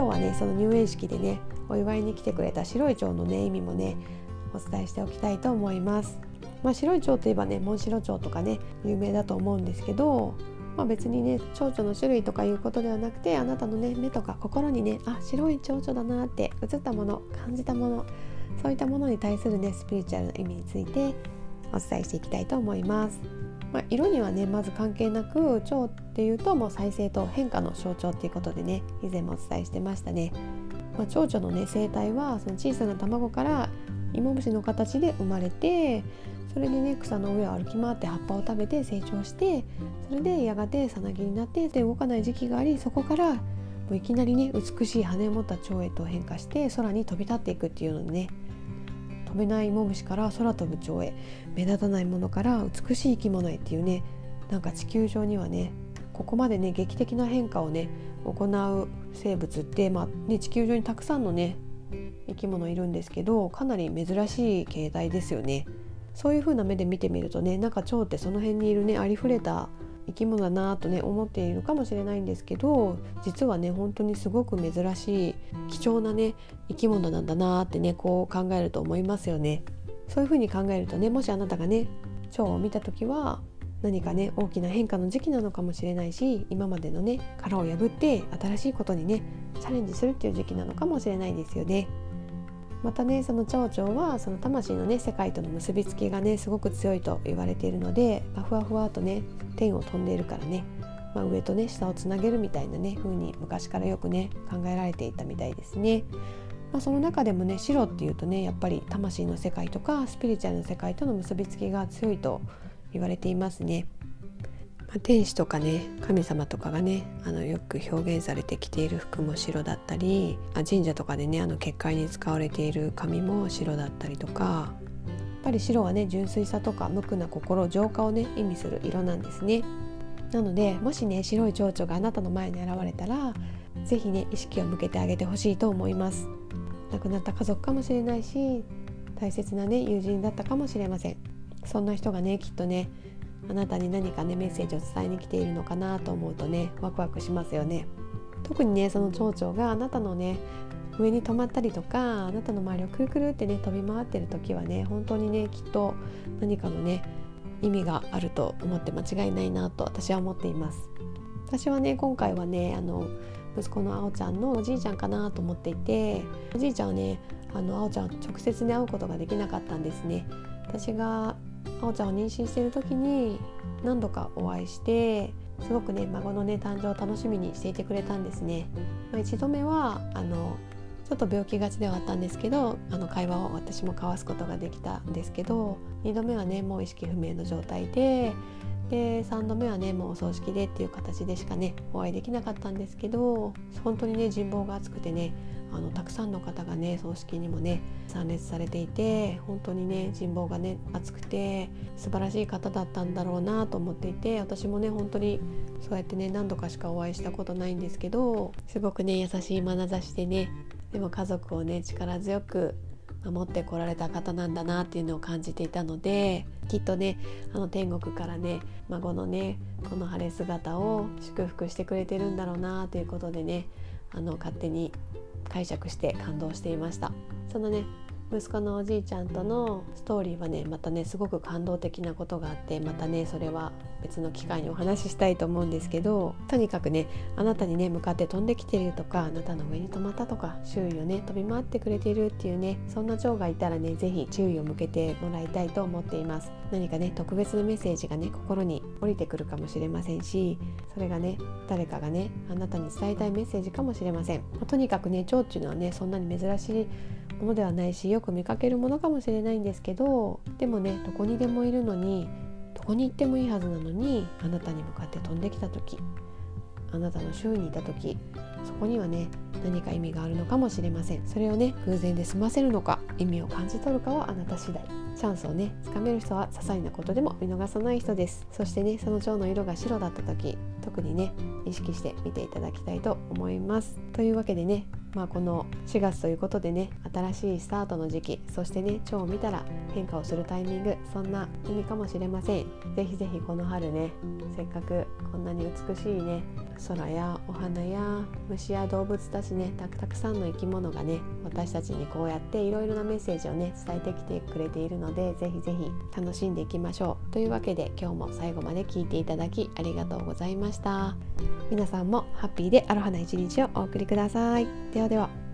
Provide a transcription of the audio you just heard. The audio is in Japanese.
今日はねその入園式でねお祝いに来てくれた白い蝶のね意味もねお伝えしておきたいと思います。まあ、白い蝶といえばねモンシロチョウとかね有名だと思うんですけど、まあ、別にね蝶々の種類とかいうことではなくてあなたのね目とか心にねあ白い蝶々だなって映ったもの感じたものそういったものに対するねスピリチュアルな意味についてお伝えしていきたいと思います。まあ、色にはねまず関係なく蝶っていうともう再生と変化の象徴っていうことでね以前もお伝えしてましたね。まあ、蝶々のね生態はその小さな卵から芋虫の形で生まれてそれでね草の上を歩き回って葉っぱを食べて成長してそれでやがてさなぎになってで動かない時期がありそこからもういきなりね美しい羽を持った蝶へと変化して空に飛び立っていくっていうのでね飛べない芋虫から空飛ぶ蝶へ目立たないものから美しい生き物へっていうねなんか地球上にはねここまでね劇的な変化をね行う生物って、まあね、地球上にたくさんのね生き物いるんですけどかなり珍しい形態ですよね。そういう風な目で見てみるとねなんか蝶ってその辺にいるねありふれた生き物だなとね思っているかもしれないんですけど実はね本当にすごく珍しい貴重なね生き物なんだなってねこう考えると思いますよね。そういう風に考えるとねもしあなたがね蝶を見た時は何かね大きな変化の時期なのかもしれないし今までのね殻を破って新しいことにねチャレンジするっていう時期なのかもしれないですよね。またねその蝶々はその魂のね世界との結びつきがねすごく強いと言われているので、ま、ふわふわとね天を飛んでいるからね、まあ、上とね下をつなげるみたいなね風に昔からよくね考えられていたみたいですね。まあ、その中でもね白っていうとねやっぱり魂の世界とかスピリチュアルの世界との結びつきが強いと言われていますね。まあ、天使とかね神様とかがねあのよく表現されてきている服も白だったりあ神社とかでねあの結界に使われている紙も白だったりとかやっぱり白はね純粋さとか無垢な心浄化をね意味する色なんですね。なのでもしね白い蝶々があなたの前に現れたら是非ね意識を向けてあげてほしいと思います。亡くなった家族かもしれないし大切なね友人だったかもしれません。そんな人がねきっとねあなたに何かねメッセージを伝えに来ているのかなと思うとねワクワクしますよね。特にねその蝶々があなたのね上に止まったりとかあなたの周りをくるくるってね飛び回ってる時はね本当にねきっと何かのね意味があると思って間違いないなと私は思っています。私はね今回はねあの息子のあおちゃんのおじいちゃんかなと思っていておじいちゃんはねあのあおちゃん直接に会うことができなかったんですね。私があおちゃんを妊娠している時に何度かお会いしてすごくね孫のね誕生を楽しみにしていてくれたんですね。まあ、1度目はあのちょっと病気がちではあったんですけどあの会話を私も交わすことができたんですけど2度目はねもう意識不明の状態でで3度目はねもうお葬式でっていう形でしかねお会いできなかったんですけど本当にね人望が厚くてねあのたくさんの方がね葬式にもね参列されていて本当にね人望がね厚くて素晴らしい方だったんだろうなと思っていて私もね本当にそうやってね何度かしかお会いしたことないんですけどすごくね優しい眼差しでねでも家族をね力強く守ってこられた方なんだなっていうのを感じていたのできっとねあの天国からね孫のねこの晴れ姿を祝福してくれてるんだろうなということでねあの勝手に解釈して感動していました。そのね息子のおじいちゃんとのストーリーはねまたねすごく感動的なことがあってまたねそれは別の機会にお話ししたいと思うんですけどとにかくねあなたにね向かって飛んできているとかあなたの上に止まったとか周囲をね飛び回ってくれているっていうねそんな蝶がいたらね是非注意を向けてもらいたいと思っています。何かね特別なメッセージがね心に降りてくるかもしれませんしそれがね誰かがねあなたに伝えたいメッセージかもしれません、まとにかくね蝶っていうのはねそんなに珍しいものではないしよく見かけるものかもしれないんですけどでもねどこにでもいるのにどこに行ってもいいはずなのにあなたに向かって飛んできた時あなたの周囲にいた時そこにはね何か意味があるのかもしれません。それをね偶然で済ませるのか意味を感じ取るかはあなた次第。チャンスをねつかめる人は些細なことでも見逃さない人です。そしてねその蝶の色が白だった時特にね意識して見ていただきたいと思います。というわけでねまあ、この4月ということでね新しいスタートの時期そしてね蝶を見たら変化をするタイミングそんな意味かもしれません。ぜひぜひこの春ねせっかくこんなに美しいね空やお花や虫や動物たちねたくさんの生き物がね私たちにこうやっていろいろなメッセージをね伝えてきてくれているのでぜひぜひ楽しんでいきましょう。というわけで今日も最後まで聞いていただきありがとうございました。皆さんもハッピーでアロハな一日をお送りください。オでは。